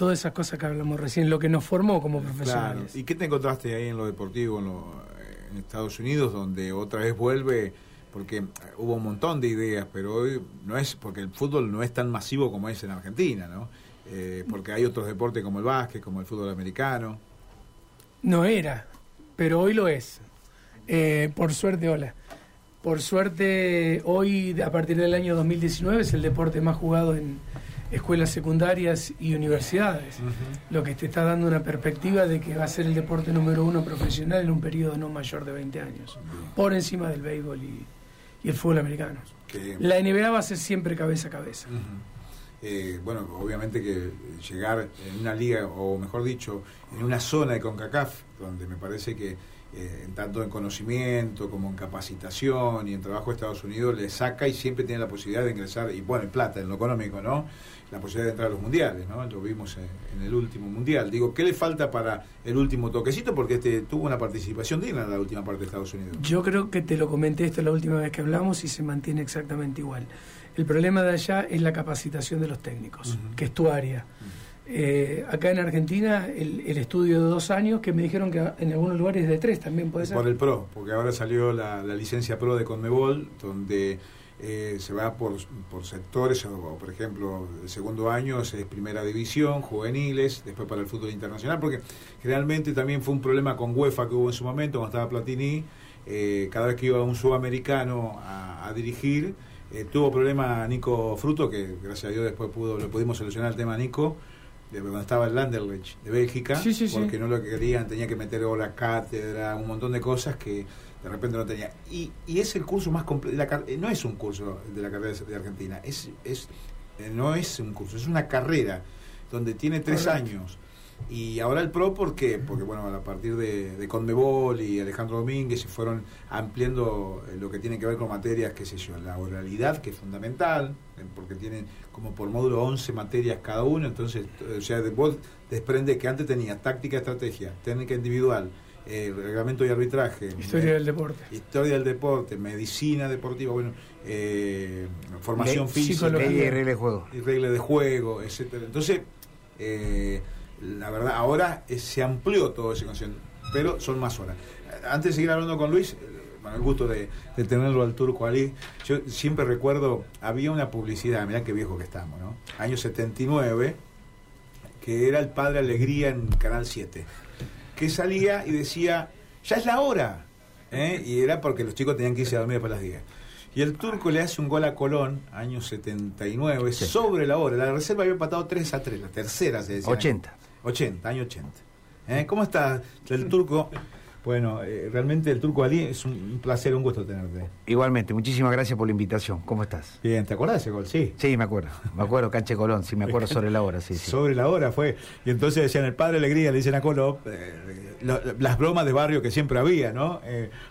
todas esas cosas que hablamos recién, lo que nos formó como profesionales. ¿Y qué te encontraste ahí en lo deportivo en, en Estados Unidos, donde otra vez vuelve? Porque hubo un montón de ideas, pero hoy no es, porque el fútbol no es tan masivo como es en Argentina, ¿no? Eh, porque hay otros deportes como el básquet, como el fútbol americano. No era, pero hoy lo es. Eh, por suerte, hola. Por suerte, hoy, a partir del año 2019, es el deporte más jugado en escuelas secundarias y universidades, lo que te está dando una perspectiva de que va a ser el deporte número uno profesional en un periodo no mayor de 20 años, por encima del béisbol y, el fútbol americano. La NBA va a ser siempre cabeza a cabeza. Eh, bueno, obviamente que llegar en una liga, o mejor dicho, en una zona de CONCACAF, donde me parece que eh, tanto en conocimiento como en capacitación y en trabajo de Estados Unidos le saca y siempre tiene la posibilidad de ingresar, y bueno, en plata, en lo económico, ¿no? La posibilidad de entrar a los mundiales, ¿no? Lo vimos en, el último mundial. Digo, ¿qué le falta para el último toquecito? Porque este tuvo una participación digna en la última parte de Estados Unidos. Yo creo que te lo comenté esto la última vez que hablamos y se mantiene exactamente igual. El problema de allá es la capacitación de los técnicos, que es tu área. Eh, acá en Argentina, el, estudio de dos años, que me dijeron que en algunos lugares de tres también puede ser. Por el PRO, porque ahora salió la, licencia PRO de Conmebol, donde eh, se va por, sectores, o, por ejemplo, el segundo año es primera división, juveniles, después para el fútbol internacional, porque generalmente también fue un problema con UEFA que hubo en su momento, cuando estaba Platini, eh, cada vez que iba un sudamericano a dirigir, eh, tuvo problema Nico Fruto, que gracias a Dios después pudo, lo pudimos solucionar el tema Nico, de cuando estaba el Landerlecht de Bélgica, porque no lo querían, tenía que meter la cátedra, un montón de cosas que de repente no tenía. Y, y es el curso más completo, no es un curso de la carrera de Argentina, es, es no es un curso, es una carrera donde tiene tres años y ahora el PRO, ¿por qué? Porque, bueno, a partir de, de Conmebol y Alejandro Domínguez se fueron ampliando eh, lo que tiene que ver con materias, qué sé yo, la oralidad, que es fundamental, eh, porque tienen como por módulo 11 materias cada uno, entonces, eh, o sea, de, vos desprende que antes tenía táctica, estrategia, técnica individual, reglamento y arbitraje. Historia del deporte. Historia del deporte, medicina deportiva, bueno, formación física. Y reglas de juego. Y reglas de juego, etcétera. Entonces, eh, la verdad, ahora se amplió todo ese conocimiento, pero son más horas. Antes de seguir hablando con Luis, con el gusto de, tenerlo al turco Ali, yo siempre recuerdo, había una publicidad, mirá qué viejo que estamos, ¿no? Año 79, que era el Padre Alegría en Canal 7, que salía y decía, ya es la hora, ¿eh? y era porque los chicos tenían que irse a dormir para las 10. Y el turco le hace un gol a Colón, año 79, sobre la hora. La reserva había empatado 3 a 3, la tercera se decía. 80. 80, año 80. ¿Eh? ¿Cómo está el turco? Bueno, eh, realmente el Turco Ali es un placer, un gusto tenerte. Igualmente, muchísimas gracias por la invitación. ¿Cómo estás? Bien, ¿te acuerdas de ese gol? Sí. Sí, me acuerdo. Me acuerdo, Canche Colón, sí, me acuerdo sobre la hora, sí, Sobre la hora fue. Y entonces decían, el padre Alegría, le dicen a Colón, eh, las bromas de barrio que siempre había, ¿no?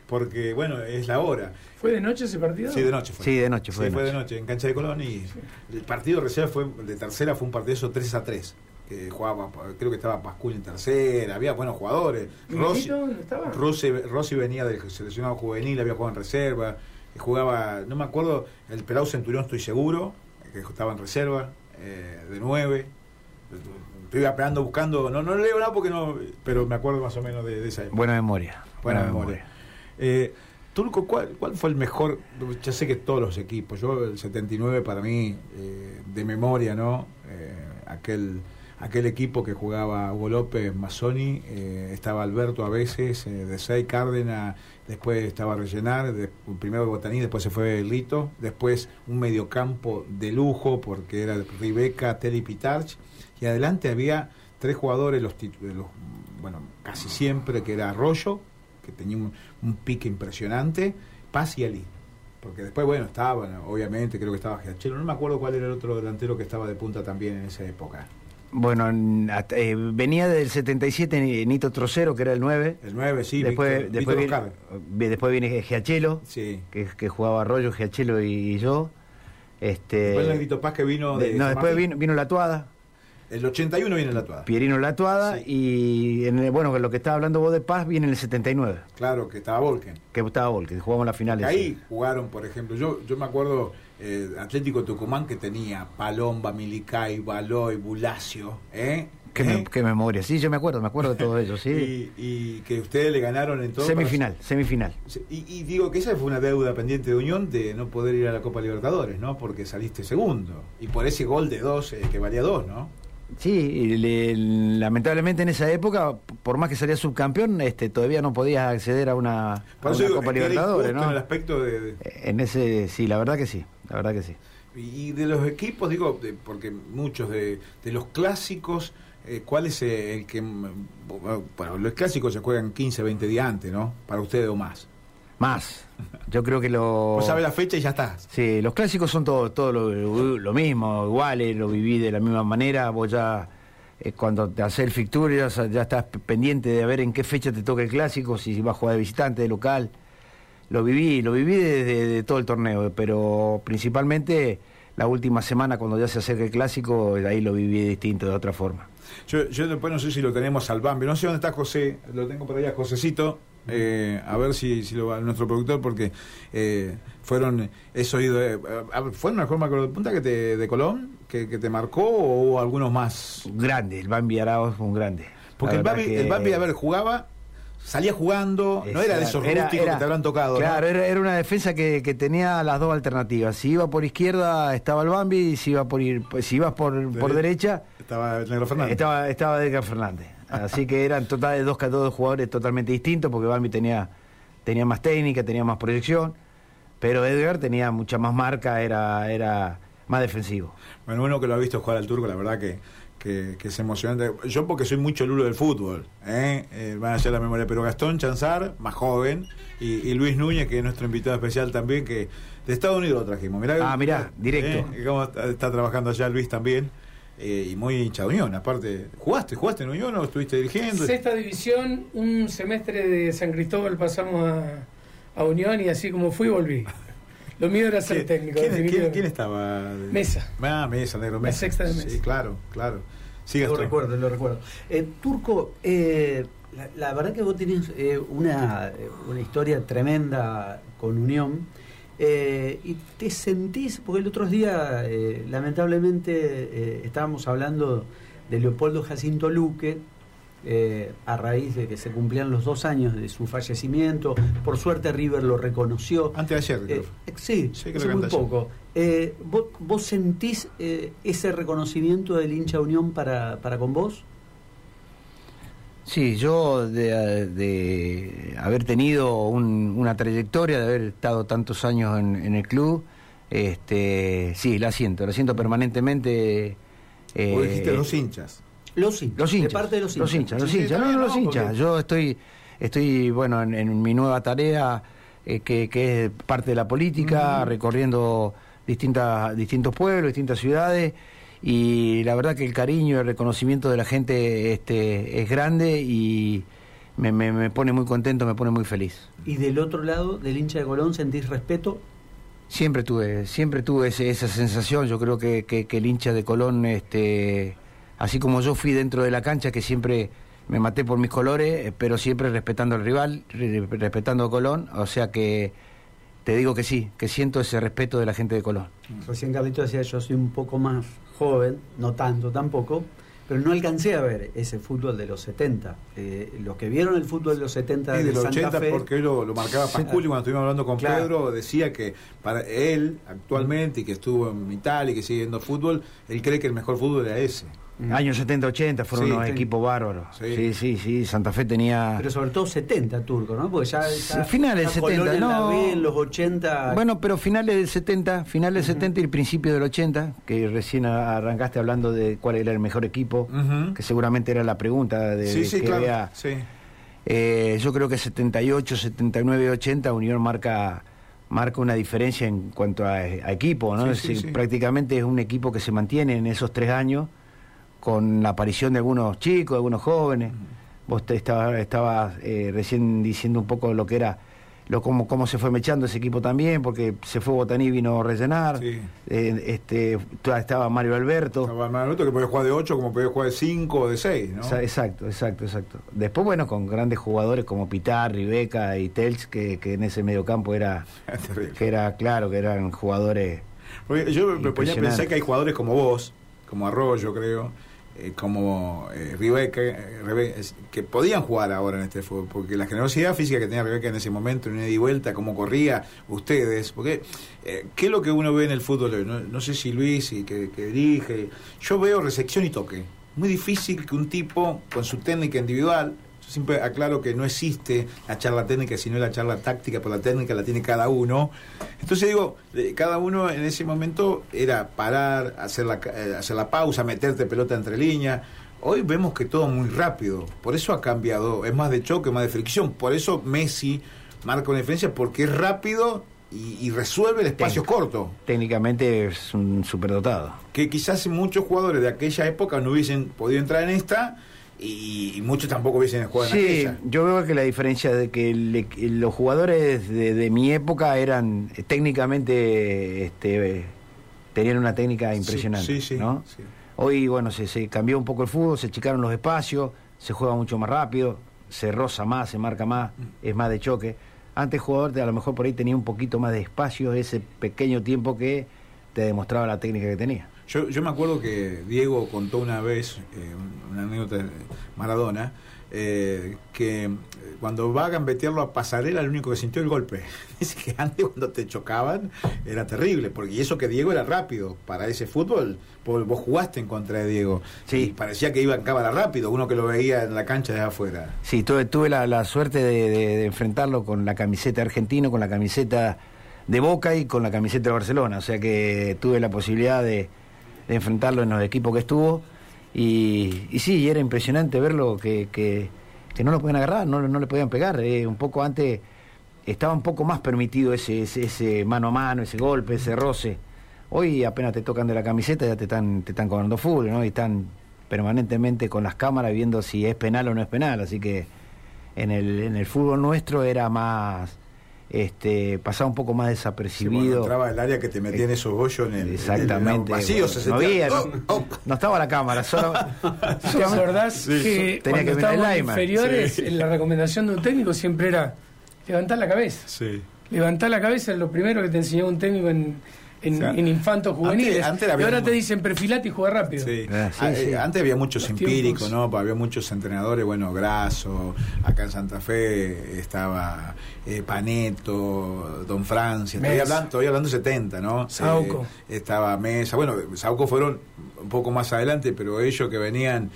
porque, bueno, es la hora. ¿Fue de noche ese partido? Sí, de noche fue. Sí, de noche fue. Sí, fue de noche, en cancha de Colón. Y el partido recién fue, de tercera fue un partido eso 3 a 3 que jugaba, creo que estaba Pascual en tercera, había buenos jugadores. Rossi, estaba? Rossi, venía del seleccionado juvenil, había jugado en reserva, jugaba, no me acuerdo, el Pelado Centurión estoy seguro, que estaba en reserva, eh, de nueve. Estoy apelando buscando, no, no leo nada porque no, pero me acuerdo más o menos de, esa época. Buena memoria. Buena, memoria. Eh, Turco, ¿cuál, ¿cuál fue el mejor? Ya sé que todos los equipos, yo el 79 para mí, eh, de memoria, ¿no? aquel aquel equipo que jugaba Hugo López, Mazzoni, eh, estaba Alberto a veces, eh, de Sei Cárdenas, después estaba Rellenar, primero Botaní, después se fue Lito, después un mediocampo de lujo porque era Ribeca, Teli Pitarch, y adelante había tres jugadores, los, los bueno, casi siempre, que era Arroyo, que tenía un, pique impresionante, Paz y Ali porque después, bueno, estaba, obviamente, creo que estaba Giachelo, no me acuerdo cuál era el otro delantero que estaba de punta también en esa época. Bueno, eh, venía del 77 Nito Trocero, que era el 9. El 9, sí. Después, después, viene, después viene Giachelo, sí. que, que jugaba Arroyo, Giachelo y, yo. Este, después el Nito Paz que vino de... no, después vino, vino La Tuada. El 81 viene La Tuada. Pierino La Tuada y, en bueno, lo que estaba hablando vos de Paz viene en el 79. Claro, que estaba Volken. Que estaba Volken, jugamos la final. Ahí jugaron, por ejemplo, yo, yo me acuerdo eh, Atlético Tucumán que tenía Palomba, Milicay, Baloy, Bulacio, ¿eh? Qué, ¿Eh? qué memoria. Sí, yo me acuerdo, me acuerdo de todo ello, sí. y, y que ustedes le ganaron en todo. semifinal, semifinal. Y, y digo que esa fue una deuda pendiente de Unión de no poder ir a la Copa Libertadores, ¿no? Porque saliste segundo. Y por ese gol de dos, eh, que valía dos, ¿no? Sí, le- lamentablemente en esa época, por más que salía subcampeón, este, todavía no podías acceder a una, a Por eso una digo Copa Libertadores, ¿no? en el aspecto de, de- En ese, sí, la verdad que sí, la verdad que sí. Y de los equipos, digo, de- porque muchos de, de los clásicos, eh, ¿cuál es el que... Bueno, los clásicos se juegan 15, 20 días antes, ¿no? Para ustedes o más. Más. Yo creo que lo... Vos sabés la fecha y ya estás. Sí, los clásicos son todo, todo lo, lo mismo, iguales, lo viví de la misma manera. Vos ya, eh, cuando te haces el fixture, ya, ya estás pendiente de ver en qué fecha te toca el clásico, si vas a jugar de visitante, de local. Lo viví, lo viví desde de todo el torneo, pero principalmente la última semana, cuando ya se acerca el clásico, ahí lo viví distinto, de otra forma. Yo, yo después no sé si lo tenemos al Bambi. No sé dónde está José. Lo tengo por allá, Josecito. Eh, a ver si, si lo va nuestro productor, porque eh, fueron. He oído. eh, a ¿Fueron mejor macro de punta que te, de Colón? Que, que te marcó o algunos más? Grande, el Bambi fue un grande. Porque el Bambi, que- el Bambi, a ver, jugaba. Salía jugando, no era de esos Era- rústicos era- que te habrán tocado. ¿no? Claro, era, era una defensa que, que tenía las dos alternativas. Si iba por izquierda estaba el Bambi, y si iba por ir, pues, si ibas por, por Dere- derecha Estaba el Negro Fernández. estaba estaba Edgar Fernández. Así que eran total de dos, dos jugadores totalmente distintos porque Bambi tenía tenía más técnica, tenía más proyección, pero Edgar tenía mucha más marca, era era más defensivo. Bueno, uno que lo ha visto jugar al turco, la verdad que, que, que es emocionante. Yo porque soy mucho lulo del fútbol, ¿eh? Eh, van a hacer la memoria, pero Gastón Chanzar, más joven, y, y Luis Núñez, que es nuestro invitado especial también, que de Estados Unidos lo trajimos. Mirá, Ah, mirá, directo. ¿eh? Cómo está, está trabajando allá Luis también, eh, y muy hincha de Unión, aparte. ¿Jugaste? ¿Jugaste en Unión o estuviste dirigiendo? Sexta división, un semestre de San Cristóbal pasamos a, a Unión y así como fui volví. Lo mío era ser ¿Quién, técnico. quién- quién- definitivamente. quién estaba? Mesa. Ah, Mesa, Negro La Mesa. sexta de Mesa. Sí, claro, claro. Sí, Lo recuerdo, lo recuerdo. Eh, Turco, eh, la, la verdad que vos tenés eh, una, eh, una historia tremenda con Unión eh, y te sentís, porque el otro día eh, lamentablemente eh, estábamos hablando de Leopoldo Jacinto Luque, eh, a raíz de que se cumplían los dos años de su fallecimiento, por suerte River lo reconoció. Antes de ayer, creo. Eh, sí, Sí, creo hace que muy poco. Eh, ¿vos, vos sentís eh, ese reconocimiento del hincha Unión para, para con vos? Sí, yo de, de haber tenido un- una trayectoria, de haber estado tantos años en, en el club, este, sí, la siento, la siento permanentemente. eh, Vos dijiste los hinchas. Los hinchas. los hinchas, De parte de los hinchas. hinchas, los Sí, sí, hinchas, no, bien, los ¿no? hinchas. Porque- Yo estoy, estoy, bueno, en, en mi nueva tarea, eh, que, que es parte de la política, recorriendo distintas, distintos pueblos, distintas ciudades, y la verdad que el cariño y el reconocimiento de la gente este, es grande y me, me- me pone muy contento, me pone muy feliz. Y del otro lado, del hincha de Colón, ¿sentís respeto? Siempre tuve, siempre tuve ese- esa sensación. Yo creo que, que- que el hincha de Colón, este, así como yo fui dentro de la cancha, que siempre me maté por mis colores, eh, pero siempre respetando al rival, re- respetando a Colón. O sea que te digo que sí, que siento ese respeto de la gente de Colón. Recién Carlito decía, yo soy un poco más joven, no tanto tampoco, pero no alcancé a ver ese fútbol de los 70. Eh, los que vieron el fútbol de los 70 Sí, de del Santa 80, Fe, porque hoy lo, lo marcaba Sí. Pasculi cuando estuvimos hablando con Claro. Pedro, decía que para él, actualmente, y que estuvo en Italia y que sigue viendo fútbol, él cree que el mejor fútbol era ese. Mm. Años 70-80 fueron Sí, unos sí. equipos bárbaros. Sí. Sí. sí, sí, Santa Fe tenía... pero sobre todo 70 turco, ¿no? Porque ya, ya- finales ya 70, Colón en la no. B, en los 80. Bueno, pero finales del 70, finales del 70 y el principio del 80, que recién arrancaste hablando de cuál era el mejor equipo, Ujú. que seguramente era la pregunta de, Sí, de sí, que claro. vea. Sí. Eh, yo creo que 78, 79, 80 Unión marca marca una diferencia en cuanto a, a equipo, ¿no? Sí, Es sí, decir, sí. Prácticamente es un equipo que se mantiene en esos tres años con la aparición de algunos chicos, de algunos jóvenes. Vos te estabas estaba, recién diciendo un poco lo que era, lo cómo, cómo se fue mechando ese equipo también, porque se fue Botaní y vino a rellenar. Sí. Eh, este, estaba Mario Alberto. Estaba Manuto que podía jugar de 8 como podía jugar de 5 o de 6, ¿no? Exa- Exacto, exacto, exacto. Después, bueno, con grandes jugadores como Pitar, Ribeca y Telch, que, que en ese mediocampo era, que era claro, que eran jugadores Porque yo me ponía a pensar que hay jugadores como vos, como Arroyo, creo, eh, como eh, Rebeca, eh, que podían jugar ahora en este fútbol, porque la generosidad física que tenía Rebeca en ese momento, en ida y vuelta, cómo corría, ustedes, porque ¿qué es lo que uno ve en el fútbol? No, sé si Luis, y que, que dirige, yo veo recepción y toque. Muy difícil que un tipo con su técnica individual, siempre aclaro que no existe la charla técnica, sino la charla táctica, por la técnica la tiene cada uno. Entonces digo, eh, cada uno en ese momento era parar, hacer la, eh, hacer la pausa, meterte pelota entre líneas. Hoy vemos que todo muy rápido, por eso ha cambiado, es más de choque, más de fricción, por eso Messi marca una diferencia porque es rápido y, resuelve el espacio corto. Técnicamente es un superdotado. Que quizás muchos jugadores de aquella época no hubiesen podido entrar en esta y, muchos tampoco hubiesen jugado en sí, yo veo que la diferencia de que los jugadores de, mi época eran eh, técnicamente este, tenían una técnica impresionante sí, ¿no? hoy bueno se, se, cambió un poco el fútbol se achicaron los espacios se juega mucho más rápido se roza más se marca más mm. es más de choque antes jugador a lo mejor por ahí tenía un poquito más de espacio ese pequeño tiempo que te demostraba la técnica que tenía yo, yo me acuerdo que Diego contó una vez, eh, una anécdota de Maradona, eh, que eh, cuando va a gambetearlo a pasarela, el único que sintió el golpe. Dice que antes cuando te chocaban era terrible, porque y eso que Diego era rápido para ese fútbol, vos jugaste en contra de Diego. Sí. parecía que iba en cámara rápido, uno que lo veía en la cancha de afuera. Sí, tuve, tuve la, suerte de, de, enfrentarlo con la camiseta argentino, con la camiseta de Boca y con la camiseta de Barcelona, o sea que tuve la posibilidad de de enfrentarlo en los equipos que estuvo. Y, sí, era impresionante verlo que, que, no lo podían agarrar, no, no le podían pegar. Eh, un poco antes estaba un poco más permitido ese, ese, mano a mano, ese golpe, ese roce. Hoy apenas te tocan de la camiseta ya te están, te están cobrando fútbol, ¿no? Y están permanentemente con las cámaras viendo si es penal o no es penal. Así que en el, en el fútbol nuestro era más este, pasaba un poco más desapercibido. entraba el área que te metía en esos hoyos en el, Exactamente. vacío, no, había, oh, oh. no, estaba la cámara, solo. ¿Te acordás que tenía que estábamos inferiores, la recomendación de un técnico siempre era levantar la cabeza? Sí. Levantar la cabeza es lo primero que te enseñó un técnico en, en, infantos juveniles. y ahora te dicen perfilate y juega rápido. Ah, ah, eh, antes había muchos empíricos, ¿no? Había muchos entrenadores, bueno, Graso, acá en Santa Fe estaba eh, Paneto, Don Francia, estoy hablando, estoy hablando 70, ¿no? Sauco. Eh, estaba Mesa, bueno, Sauco fueron un poco más adelante, pero ellos que venían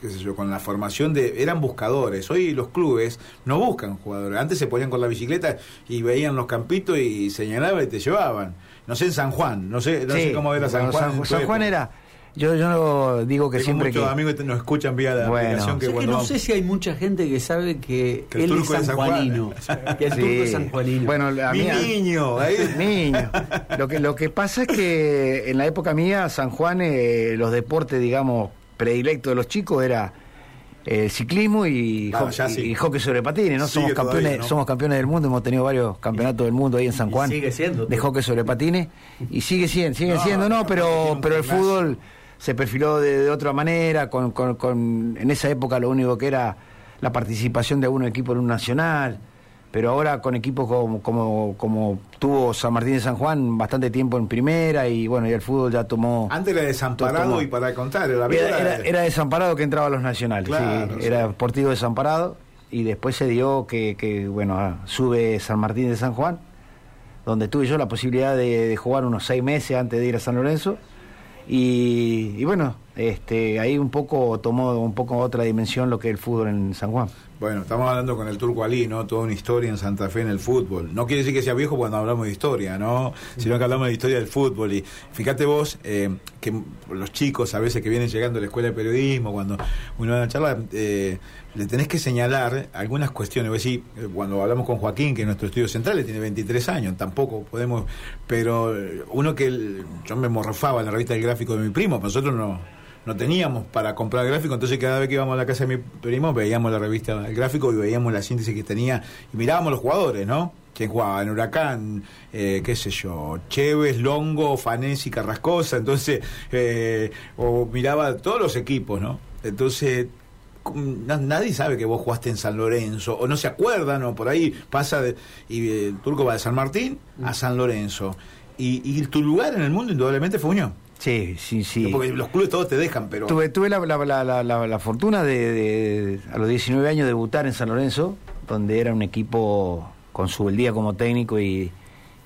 qué sé yo, con la formación de... eran buscadores. Hoy los clubes no buscan jugadores. Antes se ponían con la bicicleta y veían los campitos y señalaban y te llevaban. No sé en San Juan, no sé, no sé cómo era San Juan. San, Juan era... Yo, yo digo que siempre muchos que... amigos nos escuchan vía la aplicación que, no sé si hay mucha gente que sabe que, él es sanjuanino. que el turco es sanjuanino. Bueno, Mi niño. Niño. Lo que, lo que pasa es que en la época mía, San Juan, eh, los deportes, digamos, predilecto de los chicos era el eh, ciclismo y, hockey, sobre patines, ¿no? somos campeones, somos campeones del mundo, hemos tenido varios campeonetos del mundo ahí en San Juan. Sigue siendo. De hockey sobre patines. Y sigue siendo, sigue siendo, no, pero, pero el fútbol se perfiló de, otra manera, con, con, en esa época lo único que era la participación de algún equipo en un nacional pero ahora con equipos como, como, como tuvo San Martín de San Juan bastante tiempo en primera y bueno, y el fútbol ya tomó... Antes era desamparado y para contar, era, era, desamparado que entraba a los nacionales, sí, era deportivo desamparado y después se dio que, que, bueno, sube San Martín de San Juan, donde tuve yo la posibilidad de, jugar unos seis meses antes de ir a San Lorenzo y, y bueno, este, ahí un poco tomó un poco otra dimensión lo que es el fútbol en San Juan. Bueno, estamos hablando con el Turco Ali, ¿no? Toda una historia en Santa Fe en el fútbol. No quiere decir que sea viejo cuando hablamos de historia, ¿no? Sino que hablamos de historia del fútbol. Y fíjate vos eh, que los chicos a veces que vienen llegando a la escuela de periodismo, cuando uno va a la charla, eh, le tenés que señalar algunas cuestiones. Decir, eh, cuando hablamos con Joaquín, que es nuestro estudio central, le tiene 23 años, tampoco podemos. Pero uno que yo me morrofaba en la revista del gráfico de mi primo, nosotros no no teníamos para comprar gráfico, entonces cada vez que íbamos a la casa de mi primo veíamos la revista El Gráfico y veíamos la síntesis que tenía y mirábamos los jugadores, ¿no? Quién jugaba en Huracán, eh, qué sé yo, Chévez, Longo, Fanesi, Carrascosa, entonces, eh, o miraba todos los equipos, ¿no? Entonces, nadie sabe que vos jugaste en San Lorenzo, o no se acuerdan, o por ahí pasa, de, y el turco va de San Martín a San Lorenzo Y, y tu lugar en el mundo indudablemente fue Unión. Sí, sí, sí. Porque los clubes todos te dejan, pero... Tuve, tuve la, la, la, la, la fortuna de, de, a los 19 años, debutar en San Lorenzo, donde era un equipo con su día como técnico y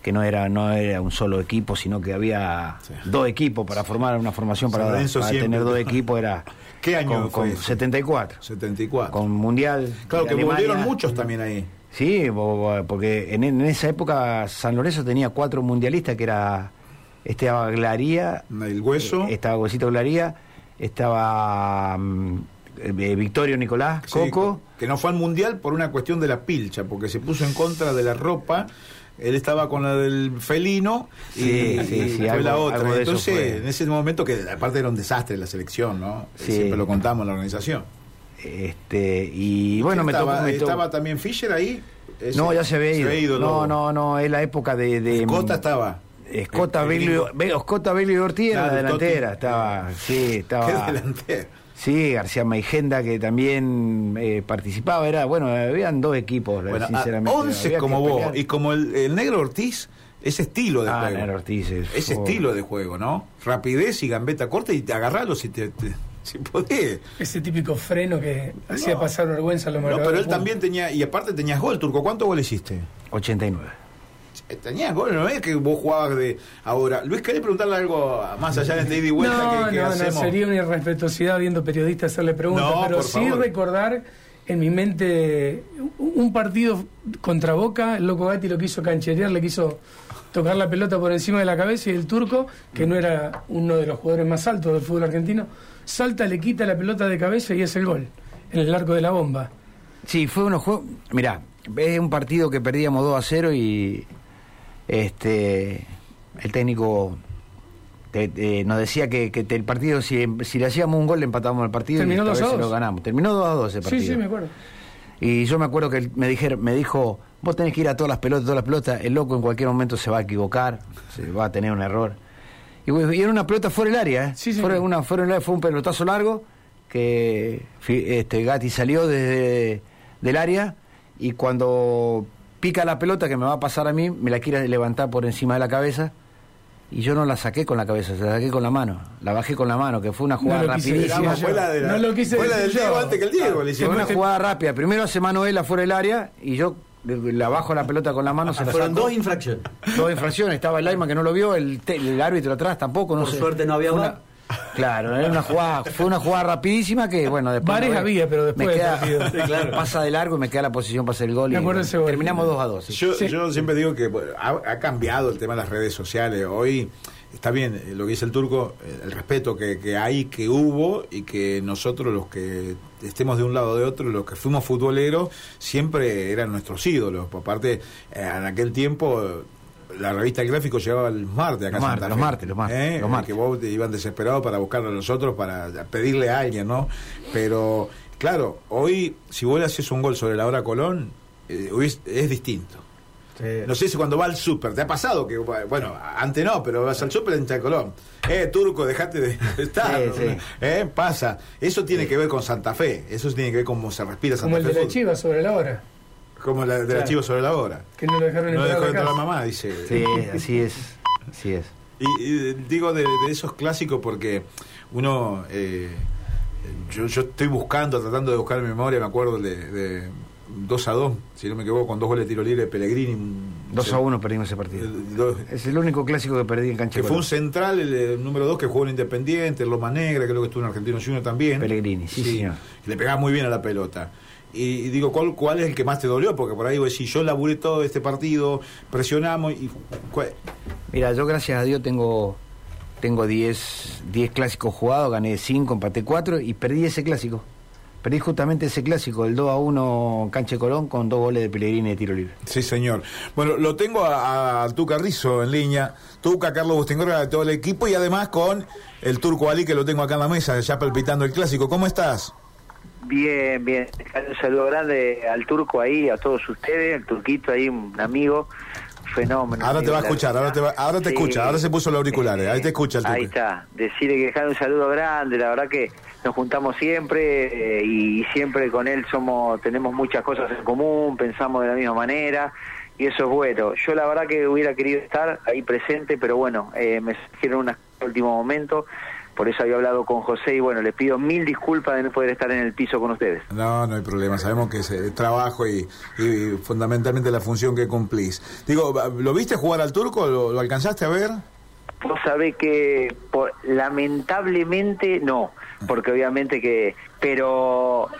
que no era no era un solo equipo, sino que había sí. dos equipos para formar una formación para, para tener dos equipos era ¿Qué año con, con 74. 74. Con Mundial. Claro, que Alemania. volvieron muchos también ahí. Sí, porque en, en, esa época San Lorenzo tenía cuatro mundialistas que era estaba Glaría, el hueso, estaba Huesito Glaría, estaba um, eh, Victorio Nicolás, sí, Coco, que no fue al mundial por una cuestión de la pilcha, porque se puso en contra de la ropa. Él estaba con la del felino y, sí, sí, y sí, fue algo, la otra. Entonces, en ese momento, que aparte era un desastre la selección, ¿no? Siempre lo contamos en la organización. Este, y bueno, me estaba, tocó, me tocó. ¿Estaba también Fischer ahí? Ese, no, ya se había ido. Se había ido no, no, no, es la época de. de Escota estaba. Escota, Belio, Escota, Belio y Ortiz era la delantera, estaba, sí, estaba. ¿Qué delantera? Sí, García Maigenda que también eh, participaba, era, bueno, habían dos equipos, bueno, sinceramente. 11 como vos, pelear. y como el, el, negro Ortiz, ese estilo de ah, juego. Negro Ortiz es, ese oh. estilo de juego, ¿no? Rapidez y gambeta corta y te agarralo si te, te si podés. Ese típico freno que no. hacía pasar vergüenza a los No, pero él también tenía, y aparte tenías gol, Turco. ¿Cuántos goles hiciste? 89. Tenías gol, no es que vos jugabas de ahora. Luis, ¿querés preguntarle algo más allá de este ida y vuelta no, que, que no, hacemos? No, sería una irrespetuosidad viendo periodistas hacerle preguntas, no, pero sí favor. recordar en mi mente un partido contra Boca, el Loco Gatti lo quiso cancherear, le quiso tocar la pelota por encima de la cabeza y el turco, que no era uno de los jugadores más altos del fútbol argentino, salta, le quita la pelota de cabeza y es el gol, en el arco de la bomba. Sí, fue unos juegos. Mirá, es un partido que perdíamos 2 a 0 y este el técnico te, te, nos decía que, que te, el partido, si, si, le hacíamos un gol, le empatábamos el partido Terminó y esta 2 vez lo ganamos. Terminó 2 a 2 ese partido. Sí, sí, me acuerdo. Y yo me acuerdo que me, me dijo, vos tenés que ir a todas las pelotas, todas las pelotas, el loco en cualquier momento se va a equivocar, se va a tener un error. Y, y era una pelota fuera del área, ¿eh? Sí, sí. Fuera, una, fuera del área, fue un pelotazo largo que este, Gatti salió desde del área y cuando pica la pelota que me va a pasar a mí, me la quiere levantar por encima de la cabeza y yo no la saqué con la cabeza, se la saqué con la mano, la bajé con la mano, que fue una jugada no rapidísima. Fue la, de la, no lo quise fue la del Diego antes que el Diego. Ah, fue una jugada rápida, primero hace Manuela fuera del área y yo la bajo la pelota con la mano. Ah, se fueron dos infracciones. Dos infracciones, estaba el Laima que no lo vio, el, el árbitro atrás tampoco. No Por sé. suerte no había una- Claro, era una jugada, fue una jugada rapidísima que, bueno, después. Me- había, pero después me queda. Sí, claro. pasa de largo y me queda la posición para hacer el gol. Y terminamos 2 a 2. Yo, Sí. yo siempre digo que bueno, ha, ha cambiado el tema de las redes sociales. Hoy está bien eh, lo que dice el turco, eh, el respeto que, que hay, que hubo y que nosotros los que estemos de un lado o de otro, los que fuimos futboleros, siempre eran nuestros ídolos. Por parte, eh, en aquel tiempo... La revista El Gráfico llegaba el martes acá Los Santa los Fe. martes, los martes, ¿Eh? los martes. Que vos te iban desesperados para buscarlo a nosotros, para pedirle a alguien, ¿no? Pero, claro, hoy, si vos le haces un gol sobre la hora Colón, eh, es distinto. No sé si cuando va al súper, ¿te ha pasado que, bueno, antes no, pero vas al súper en Colón? Eh, turco, dejate de estar. Sí, sí. Eh, pasa. Eso tiene que ver con Santa Fe, eso tiene que ver con cómo se respira Santa Como el Fe. de la. Chiva sobre la hora, Como la del Claro. archivo sobre la hora. que no lo dejaron No entrar dejó a la entrar la mamá, dice. Sí, así es. Así es. Y, y digo de, de esos clásicos porque uno, eh, yo, yo estoy buscando, tratando de buscar en memoria, me acuerdo de, de 2 a 2, si no me equivoco, con dos goles de tiro libre de Pellegrini. un- 2 a 1 perdimos ese eh, partido. dos- Es el único clásico que perdí en cancha. que fue un central, el, eh, número 2, que jugó en Independiente, en Loma Negra, creo que estuvo en Argentino Junior también. Pellegrini, sí, señor. Y le pegaba muy bien a la pelota. Y, digo, ¿cuál, ¿cuál es el que más te dolió? Porque por ahí vos decís, yo laburé todo este partido, presionamos y... ¿cuál? Mira, yo gracias a Dios tengo tengo 10 10 clásicos jugados, gané 5, empaté 4 y perdí ese clásico. Perdí justamente ese clásico, el 2 a 1 cancha de Colón con dos goles de Pellegrini de tiro libre. Sí, señor. Bueno, lo tengo a, a Tuca Rizzo en línea. Tuca, Carlos Bustingorga, de todo el equipo y además con el Turco Ali, que lo tengo acá en la mesa, ya palpitando el clásico. ¿Cómo estás? Bien, bien. Un saludo grande al turco ahí, a todos ustedes, el turquito ahí, un amigo, fenómeno. Ahora te va a escuchar, ahora te, va- ahora te Sí. escucha, ahora se puso los auriculares, ahí te escucha el Tuca. Ahí está. Decirle que dejar un saludo grande, la verdad que nos juntamos siempre eh, y siempre con él somos tenemos muchas cosas en común, pensamos de la misma manera y eso es bueno. Yo la verdad que hubiera querido estar ahí presente, pero bueno, eh, me surgieron unas último momento, por eso había hablado con José y bueno, le pido mil disculpas de no poder estar en el piso con ustedes. No, no hay problema, sabemos que es el trabajo y, y fundamentalmente la función que cumplís. Digo, ¿lo viste jugar al turco? ¿Lo, lo alcanzaste a ver? Vos sabés que por, lamentablemente no, porque obviamente que, pero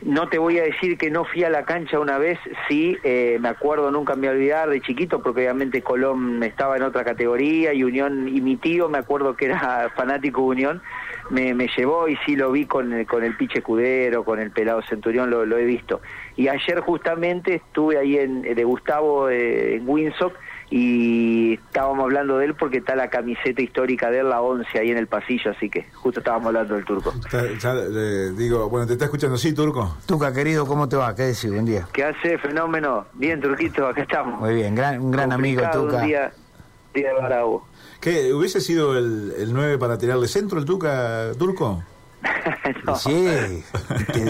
no te voy a decir que no fui a la cancha una vez, sí, eh, me acuerdo, nunca me voy a olvidar de chiquito, porque obviamente Colón estaba en otra categoría y Unión, y mi tío, me acuerdo que era fanático de Unión, me, me llevó y sí lo vi con el, con el Piche Escudero, con el Pelado Centurión, lo, lo he visto. Y ayer justamente estuve ahí en, de Gustavo eh, en Winsock, y estábamos hablando de él porque está la camiseta histórica de él, la 11, ahí en el pasillo, así que justo estábamos hablando del turco. Ya, eh, digo, bueno, ¿te está escuchando? Sí, turco. Tuca, querido, ¿cómo te va? ¿Qué decís? Buen día. ¿Qué hace? Fenómeno. Bien, Turquito, acá estamos. Muy bien, gran, un gran amigo, Tuca. Un día, día bravo. ¿Qué? ¿Hubiese sido el, el 9 para tirarle centro el Tuca, turco? No. Sí,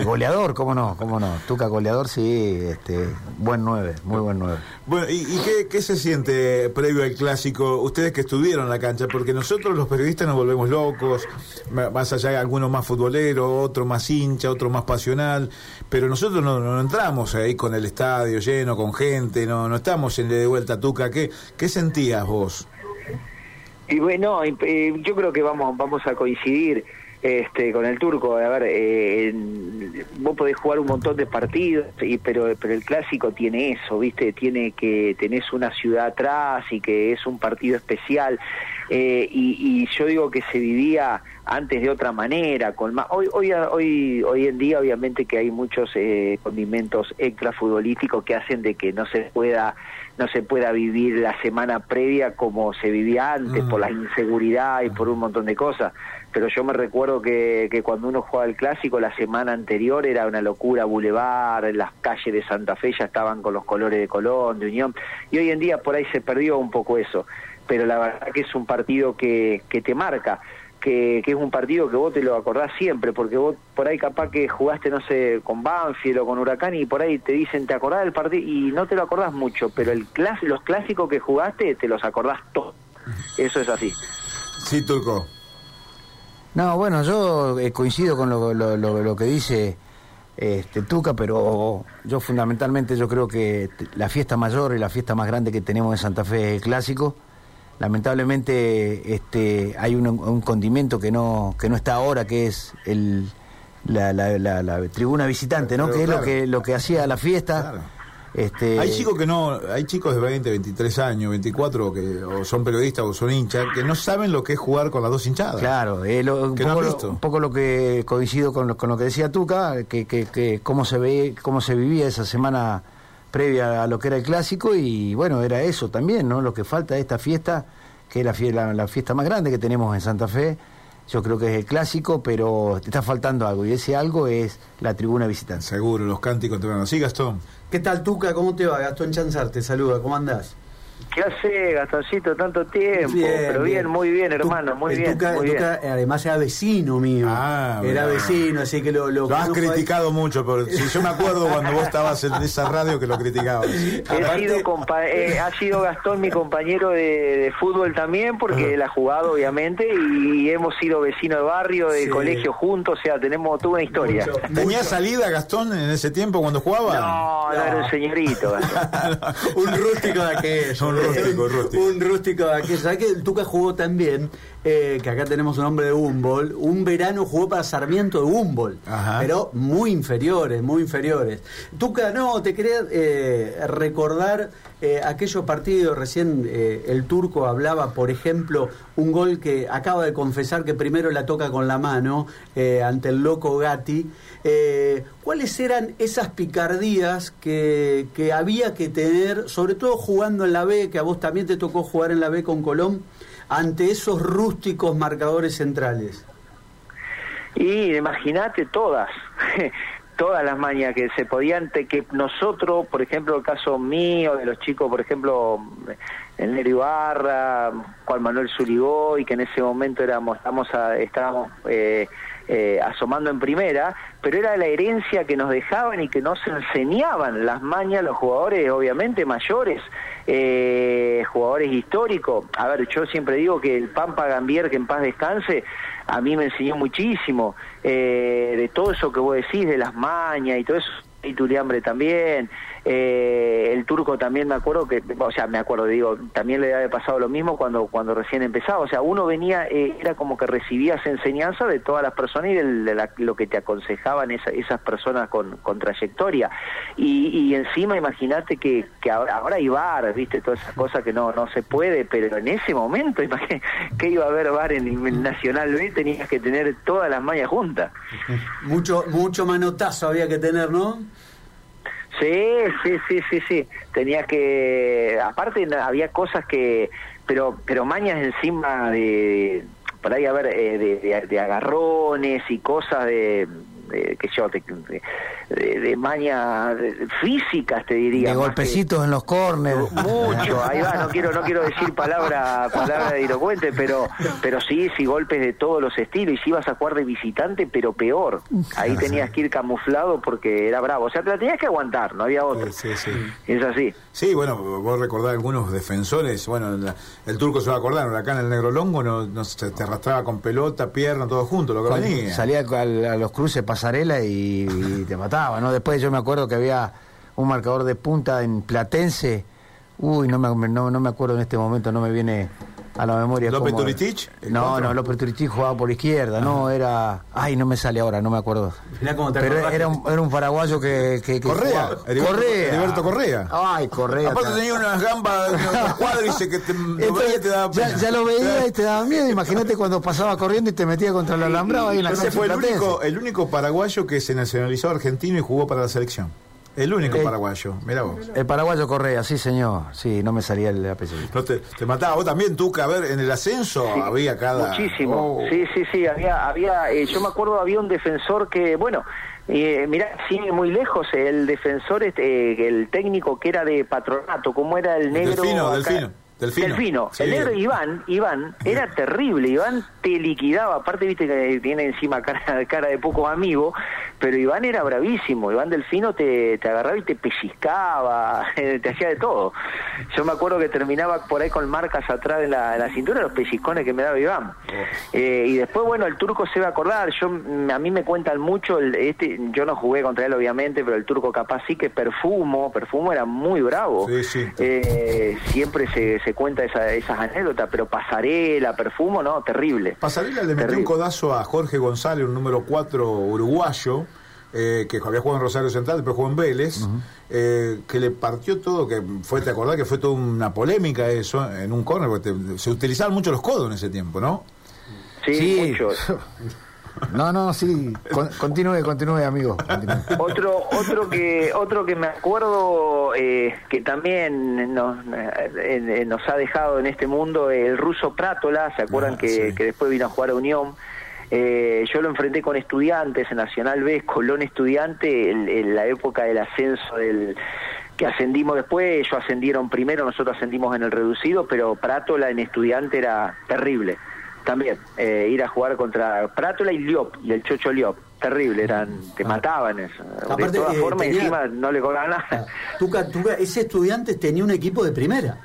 goleador, ¿cómo no? ¿Cómo no? Tuca goleador, sí, este, buen 9, muy buen 9. Bueno, ¿y, y qué, qué se siente previo al clásico? Ustedes que estuvieron la cancha, porque nosotros los periodistas nos volvemos locos, más allá de algunos más futboleros, otro más hincha, otro más pasional, pero nosotros no, no entramos ahí con el estadio lleno, con gente, no, no estamos en de vuelta Tuca. ¿Qué, qué sentías vos? Y bueno, eh, yo creo que vamos vamos a coincidir este con el turco. A ver, eh, vos podés jugar un montón de partidos, y, pero pero el clásico tiene eso, ¿viste? Tiene que tenés una ciudad atrás y que es un partido especial. Eh, y, y yo digo que se vivía antes de otra manera, con más. Hoy hoy hoy hoy en día obviamente que hay muchos eh, condimentos extra futbolísticos que hacen de que no se pueda no se pueda vivir la semana previa como se vivía antes Mm. por la inseguridad y por un montón de cosas. Pero yo me recuerdo que, que cuando uno jugaba el clásico la semana anterior era una locura, Boulevard, las calles de Santa Fe ya estaban con los colores de Colón, de Unión, y hoy en día por ahí se perdió un poco eso. Pero la verdad que es un partido que, que te marca. Que, que es un partido que vos te lo acordás siempre, porque vos por ahí capaz que jugaste, no sé, con Banfield o con Huracán y por ahí te dicen, ¿te acordás del partido? Y no te lo acordás mucho, pero el los clásicos que jugaste te los acordás todos. Eso es así. Sí, turco. No, bueno, yo eh, coincido con lo, lo- lo- lo que dice este, Tuca, pero yo fundamentalmente yo creo que la fiesta mayor y la fiesta más grande que tenemos en Santa Fe es el clásico. Lamentablemente este, hay un, un condimento que no, que no está ahora, que es el, la, la- la- la tribuna visitante, ¿no? Pero, que es lo que, lo que hacía la fiesta. Claro. Este, Hay chicos que no, hay chicos de 20, 23 años, 24 que o son periodistas o son hinchas que no saben lo que es jugar con las dos hinchadas. Claro, eh, lo- un, no poco lo, visto. un poco lo que coincido con lo, con lo que decía Tuca, que, que, que cómo se ve, cómo se vivía esa semana previa a lo que era el clásico y bueno, era eso también, ¿no? Lo que falta de esta fiesta, que es la, la, la fiesta más grande que tenemos en Santa Fe, yo creo que es el clásico, pero te está faltando algo y ese algo es la tribuna visitante. Seguro, los cánticos te van a... Sí, Gastón. ¿Qué tal, Tuca? ¿Cómo te va? Gastón Chanzar te saluda. ¿Cómo andás? ¿Qué hace, Gastoncito, tanto tiempo? Bien, Pero bien, muy bien, hermano, Tu- muy bien. Tuca, muy bien. Tuca, además era vecino mío. Ah, era vecino, así que lo, lo Lo has ahí. criticado mucho, pero si yo me acuerdo cuando vos estabas en esa radio que lo criticabas. He Aparte- sido compa- eh, ha sido Gastón mi compañero de, de fútbol también, porque él ha jugado obviamente, y hemos sido vecinos de barrio, de Sí. colegio juntos, o sea, tenemos toda una historia. Mucho. ¿Tenía salida Gastón en ese tiempo cuando jugaba? No, no, era un señorito, un rústico de aquello. Un rústico, rústico. Un rústico aquello. ¿Sabes que el Tuca jugó también? Eh, que acá tenemos un hombre de Humboldt. Un verano jugó para Sarmiento de Humboldt. Ajá. Pero muy inferiores, muy inferiores. Tuca, no, te quería eh, recordar eh, aquellos partidos. Recién eh, el turco hablaba, por ejemplo, un gol que acaba de confesar que primero la toca con la mano eh, ante el loco Gatti. ¿Cuáles eran esas picardías que, que había que tener, sobre todo jugando en la B, que a vos también te tocó jugar en la B con Colón, ante esos rústicos marcadores centrales? Y imagínate todas, todas las mañas que se podían, que nosotros, por ejemplo, el caso mío, de los chicos, por ejemplo, el Nero Ibarra, Juan Manuel Zurigoy, que en ese momento éramos, estamos a- estábamos eh, eh, asomando en primera, pero era la herencia que nos dejaban y que nos enseñaban las mañas los jugadores, obviamente mayores, eh, jugadores históricos. A ver, yo siempre digo que el Pampa Gambier, que en paz descanse, a mí me enseñó muchísimo eh, de todo eso que vos decís, de las mañas y todo eso, y Turiambre también. Eh, el turco también me acuerdo que, o sea, me acuerdo, digo, también le había pasado lo mismo cuando cuando recién empezaba. O sea, uno venía, eh, era como que recibías enseñanza de todas las personas y de, lo que te aconsejaban esas personas con, con trayectoria. Y, y encima, imagínate que, que ahora, hay bar, viste, todas esas cosas que no no se puede, pero en ese momento, imagínate, que iba a haber bar en Nacional B, tenías que tener todas las mallas juntas. Mucho, mucho manotazo había que tener, ¿no? Sí, sí, sí, sí, sí. Tenía que, aparte había cosas que, pero, pero mañas encima de, por ahí a ver, eh, de, de, agarrones y cosas de, que yo, de, de, maña físicas, te diría. De golpecitos en los corners. Mucho, ahí va, no quiero, no quiero decir palabra, palabra de irocuente, pero, pero sí, sí, golpes de todos los estilos, y si ibas a jugar de visitante, pero peor. Ahí tenías que ir camuflado porque era bravo. O sea, te la tenías que aguantar, no había otro. Sí, sí. Es así. Sí, bueno, vos recordás algunos defensores, bueno, el turco se va a acordar, acá en el Negro Longo no, no se te arrastraba con pelota, pierna, todo junto, lo que venía. Salía a, los cruces pasarela y te mataba. ¿no? Después yo me acuerdo que había un marcador de punta en Platense. Uy, no me, no, no me acuerdo en este momento, no me viene a la memoria. ¿López Turitich? No, no, López Turitich jugaba por izquierda, no, era... Ay, no me sale ahora, no me acuerdo. Pero era un, era un paraguayo que... que, Correa, Correa. Heriberto Correa. Ay, Correa. Aparte tenía unas gambas, unos cuádriceps que te, Entonces, te daba ya, ya, lo veía y te daba miedo. Imagínate cuando pasaba corriendo y te metía contra el alambrado ahí en la Ese fue el único, el único paraguayo que se nacionalizó argentino y jugó para la selección. El único paraguayo, mira vos. El paraguayo Correa, sí señor. Sí, no me salía el apellido. No te, te, mataba. Vos también, tú, que a ver, en el ascenso había cada... Muchísimo. Oh. Sí, sí, sí. Había, había eh, yo me acuerdo, había un defensor que, bueno, eh, mirá, sí, muy lejos, el defensor, este, el técnico que era de patronato, ¿cómo era el negro? Delfino, Delfino. Delfino. El negro Iván, Iván, era terrible. Iván te liquidaba. Aparte, viste que tiene encima cara, cara de poco amigo, pero Iván era bravísimo. Iván Delfino te, te agarraba y te pellizcaba, te hacía de todo. Yo me acuerdo que terminaba por ahí con marcas atrás de la, la cintura, los pellizcones que me daba Iván. Eh, y después, bueno, el turco se va a acordar. Yo A mí me cuentan mucho, el, este yo no jugué contra él, obviamente, pero el turco capaz sí que Perfumo, Perfumo era muy bravo. Eh, siempre se se cuenta esa, esas anécdotas, pero Pasarela, Perfumo, no, terrible. Pasarela le metió un codazo a Jorge González, un número 4 uruguayo, eh, que había jugado en Rosario Central, pero jugó en Vélez, eh, que le partió todo, que fue, ¿te acordás que fue toda una polémica eso en un córner? Porque se utilizaban mucho los codos en ese tiempo, ¿no? Sí, sí. mucho. No, no, sí, continúe, continúe, amigo. Otro, otro que, otro que me acuerdo eh, que también nos, eh, nos ha dejado en este mundo, el ruso Prátola, ¿se acuerdan ah, que, después vino a jugar a Unión? Eh, yo lo enfrenté con estudiantes en Nacional B, Colón Estudiante, en, la época del ascenso del que ascendimos después, ellos ascendieron primero, nosotros ascendimos en el reducido, pero Prátola en estudiante era terrible también eh, ir a jugar contra Prátola y Liop y el Chocho Liop. Terrible eran te ah. mataban eso. De todas eh, formas encima no le cobraban nada. Tuca, ese estudiante tenía un equipo de primera.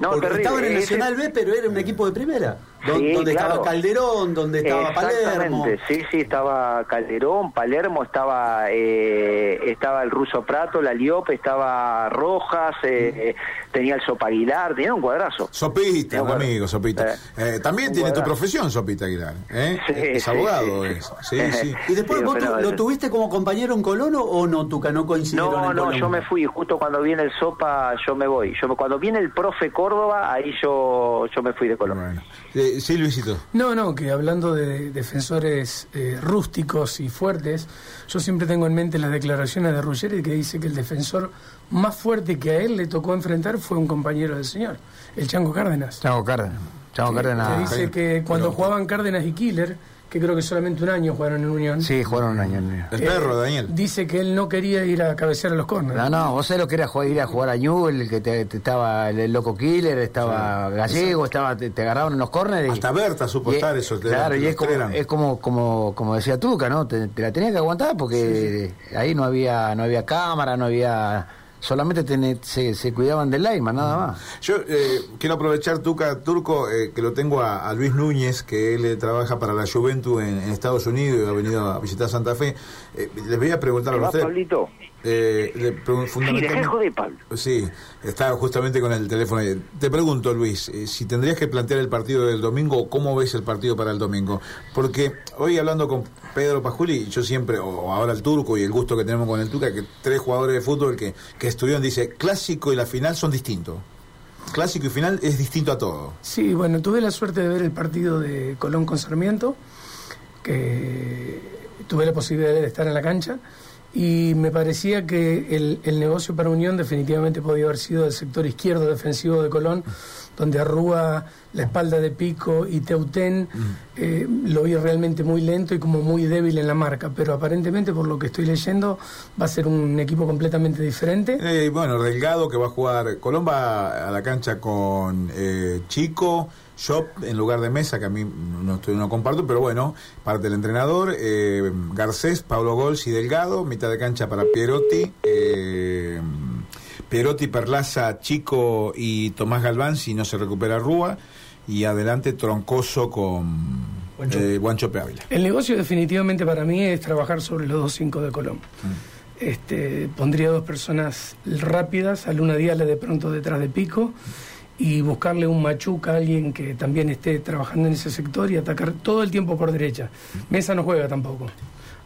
No, Porque estaba en el Nacional B, pero era un equipo de primera. donde estaba Calderón, donde estaba Palermo. Sí, sí, estaba Calderón, Palermo, estaba eh, estaba el ruso Prato, la Liop, estaba Rojas, eh, tenía el Sopa Aguilar, tenía un cuadrazo. Sopita, un amigo, Sopita. Eh, también tiene tu profesión, Sopita Aguilar. es abogado, es. Sí, sí. ¿Y después vos lo tuviste como compañero en Colono o no, Tuca, no coincidieron No, no, yo me fui, justo cuando viene el Sopa, yo me voy. Yo Cuando viene el profe Córdoba, ahí yo, yo me fui de Colombia. sí, Luisito. No, no, que hablando de defensores eh, rústicos y fuertes, yo siempre tengo en mente las declaraciones de Ruggeri que dice que el defensor más fuerte que a él le tocó enfrentar fue un compañero del señor, el Chango Cárdenas. Chango Cárdenas. Chango Cárdenas. Que dice que cuando jugaban Cárdenas y Killer, que creo que solamente un año jugaron en Unión. Sí, jugaron un año en Unión. El perro, Eh, Daniel. Dice que él no quería ir a cabecear a los corners. No, no, vos sabés lo que era jugar, ir a jugar a Newell, que te, te estaba el, el Loco Killer, estaba Gallego, estaba te, te agarraban en los corners. y- Hasta Berta supo y- estar esos Claro, y los es como, eran. es como, como, como decía Tuca, ¿no? Te, te la tenías que aguantar porque ahí no había, no había cámara, no había. Solamente tené- se, se cuidaban del Laima, nada más. Yo eh, quiero aprovechar, Tuca, Turco, eh, que lo tengo a, a Luis Núñez, que él eh, trabaja para la Juventus en, en Estados Unidos y ha venido a visitar Santa Fe. Eh, les voy a preguntar ¿Te a va, usted. Pablito? Eh, le pregun- Sí, fundamentalmente- joder, Pablo. Sí, estaba justamente con el teléfono. Te pregunto, Luis, eh, si tendrías que plantear el partido del domingo, ¿cómo ves el partido para el domingo? Porque hoy hablando con Pedro Pajuli, yo siempre, o ahora el turco y el gusto que tenemos con el Tuca, que tres jugadores de fútbol que, que estudian, dice, clásico y la final son distintos. Clásico y final es distinto a todo. Sí, bueno, tuve la suerte de ver el partido de Colón con Sarmiento, que tuve la posibilidad de estar en la cancha y me parecía que el, el negocio para Unión definitivamente podía haber sido el sector izquierdo defensivo de Colón, donde arrúa la espalda de Pico y Teutén, eh, lo vi realmente muy lento y como muy débil en la marca, pero aparentemente por lo que estoy leyendo va a ser un equipo completamente diferente. Eh, bueno, Delgado que va a jugar, Colón va a la cancha con eh, Chico, Shop en lugar de Mesa, que a mí no, estoy, no comparto, pero bueno, parte del entrenador, eh, Garcés, Pablo Gols y Delgado, mitad de cancha para Pierotti, eh, Pierotti, Perlaza, Chico y Tomás Galván si no se recupera Rúa, y adelante Troncoso con Guancho. eh, Guanchope Ávila. El negocio definitivamente para mí es trabajar sobre los dos cinco de Colón. Este, pondría dos personas rápidas, a Luna Diale de pronto detrás de Pico y buscarle un machuca a alguien que también esté trabajando en ese sector y atacar todo el tiempo por derecha. Mesa no juega tampoco.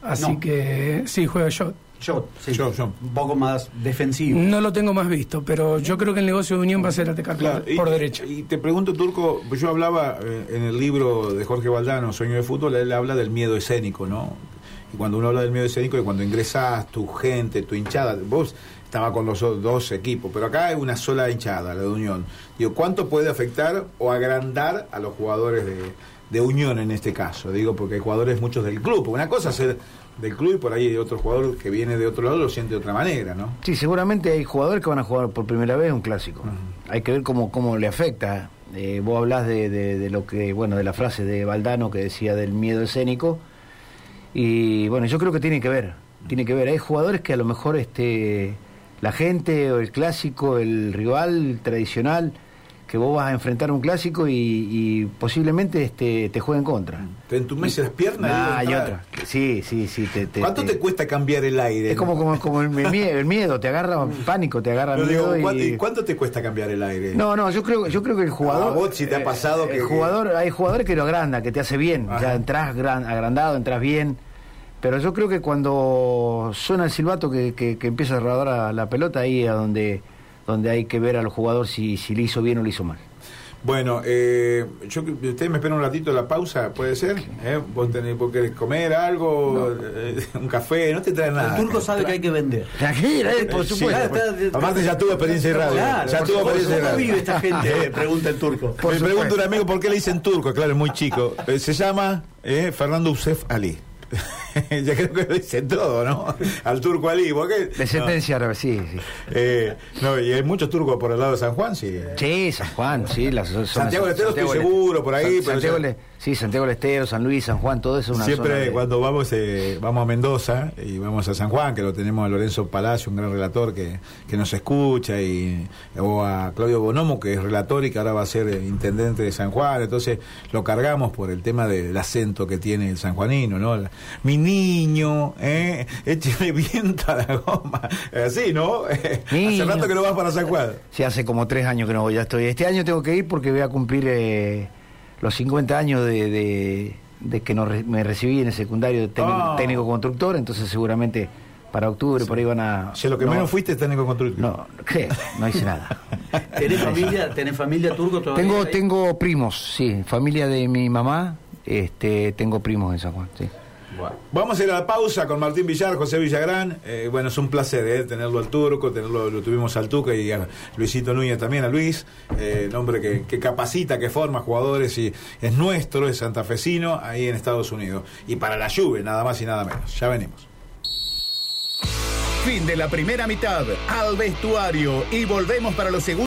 Así No. que sí, juega yo. Yo, sí, Yo, yo. un poco más defensivo. No lo tengo más visto, pero yo creo que el negocio de Unión va a ser atacar por- y- derecha. Y te pregunto, Turco, pues yo hablaba eh, en el libro de Jorge Valdano, Sueño de Fútbol, él habla del miedo escénico, ¿no? Y cuando uno habla del miedo escénico, es cuando ingresás, tu gente, tu hinchada, vos estaba con los dos equipos, pero acá hay una sola hinchada, la de Unión. Digo, ¿cuánto puede afectar o agrandar a los jugadores de, de Unión en este caso? Digo, porque hay jugadores muchos del club. Una cosa es ser del club y por ahí hay otro jugador que viene de otro lado lo siente de otra manera, ¿no? Sí, seguramente hay jugadores que van a jugar por primera vez un clásico. Hay que ver cómo, cómo le afecta. Eh, vos hablás de, de- de lo que, bueno, de la frase de Valdano que decía del miedo escénico. Y bueno, yo creo que tiene que ver. Tiene que ver. Hay jugadores que a lo mejor este, la gente o el clásico, el rival tradicional, que vos vas a enfrentar un clásico y, y posiblemente este, te juegue en contra. Te entumece las piernas. Ah, digo, hay está- otra. Sí, sí, sí. Te, te- ¿Cuánto te cuesta cambiar el aire? Es como, como, como el, miedo, el miedo, te agarra pánico, te agarra digo, miedo ¿cuánto, y... y cuánto te cuesta cambiar el aire? No, no, yo creo, yo creo que el jugador. A vos si te ha pasado que- El jugador, hay jugadores que lo agranda, que te hace bien. Ajá. Ya entras gran- agrandado, entras bien. Pero yo creo que cuando suena el silbato que, que, que empieza a rodar a la pelota, ahí es donde, donde hay que ver al jugador si, si le hizo bien o le hizo mal. Bueno, eh, yo, ustedes me esperan un ratito la pausa, ¿puede ser? ¿Eh? ¿Vos, tenés, vos querés comer algo? Eh, ¿Un café? No te traen nada. El turco sabe que hay que vender. Tranquila, eh, por Sí, supuesto. claro, Aparte ya tuvo experiencia en radio. Claro, ya por tuvo experiencia en ¿Cómo radio. vive esta gente? Eh, Pregunta el turco. Me pregunta un amigo por qué le dicen turco, claro, es muy chico. Eh, se llama eh, Fernando Usef Ali. ya creo que lo dicen todo, ¿no? Al turco Ali. ¿por qué? Descendencia árabe, sí, sí. No, eh, no, y hay muchos turcos por el lado de San Juan, sí. Sí, San Juan, sí. Las, Santiago del Estero estoy seguro, por ahí, pero Santiago, ya- sí, Santiago del Estero, San Luis, San Juan, todo eso es una zona Siempre de- cuando vamos eh, vamos a Mendoza y vamos a San Juan, que lo tenemos a Lorenzo Palacio, un gran relator que, que nos escucha, y o a Claudio Bonomo, que es relator y que ahora va a ser eh, intendente de San Juan, entonces lo cargamos por el tema del acento que tiene el sanjuanino, ¿no? La- Mi niño, ¿eh? écheme viento a la goma, así, ¿no? Hace rato que no vas para San Juan. Sí, hace como tres años que no voy, ya estoy. Este año tengo que ir porque voy a cumplir eh, los 50 años de, de- de que no re- me recibí en el secundario de técnico, Ah. técnico constructor, entonces seguramente para octubre por ahí van a... Si lo que no, menos fuiste es técnico constructivo. No, ¿qué? No hice nada. ¿Tenés familia, ¿Tenés familia turco todavía? tengo, ahí? tengo primos, sí, familia de mi mamá, este, tengo primos en San Juan, sí. Vamos a ir a la pausa con Martín Villar, José Villagrán. Eh, bueno, es un placer eh, tenerlo al turco, tenerlo, lo tuvimos al Tuca y a Luisito Núñez también, a Luis, eh, nombre que, que, capacita, que forma jugadores y es nuestro, es santafesino ahí en Estados Unidos. Y para la lluvia, nada más y nada menos. Ya venimos. Fin de la primera mitad, al vestuario y volvemos para los segundos.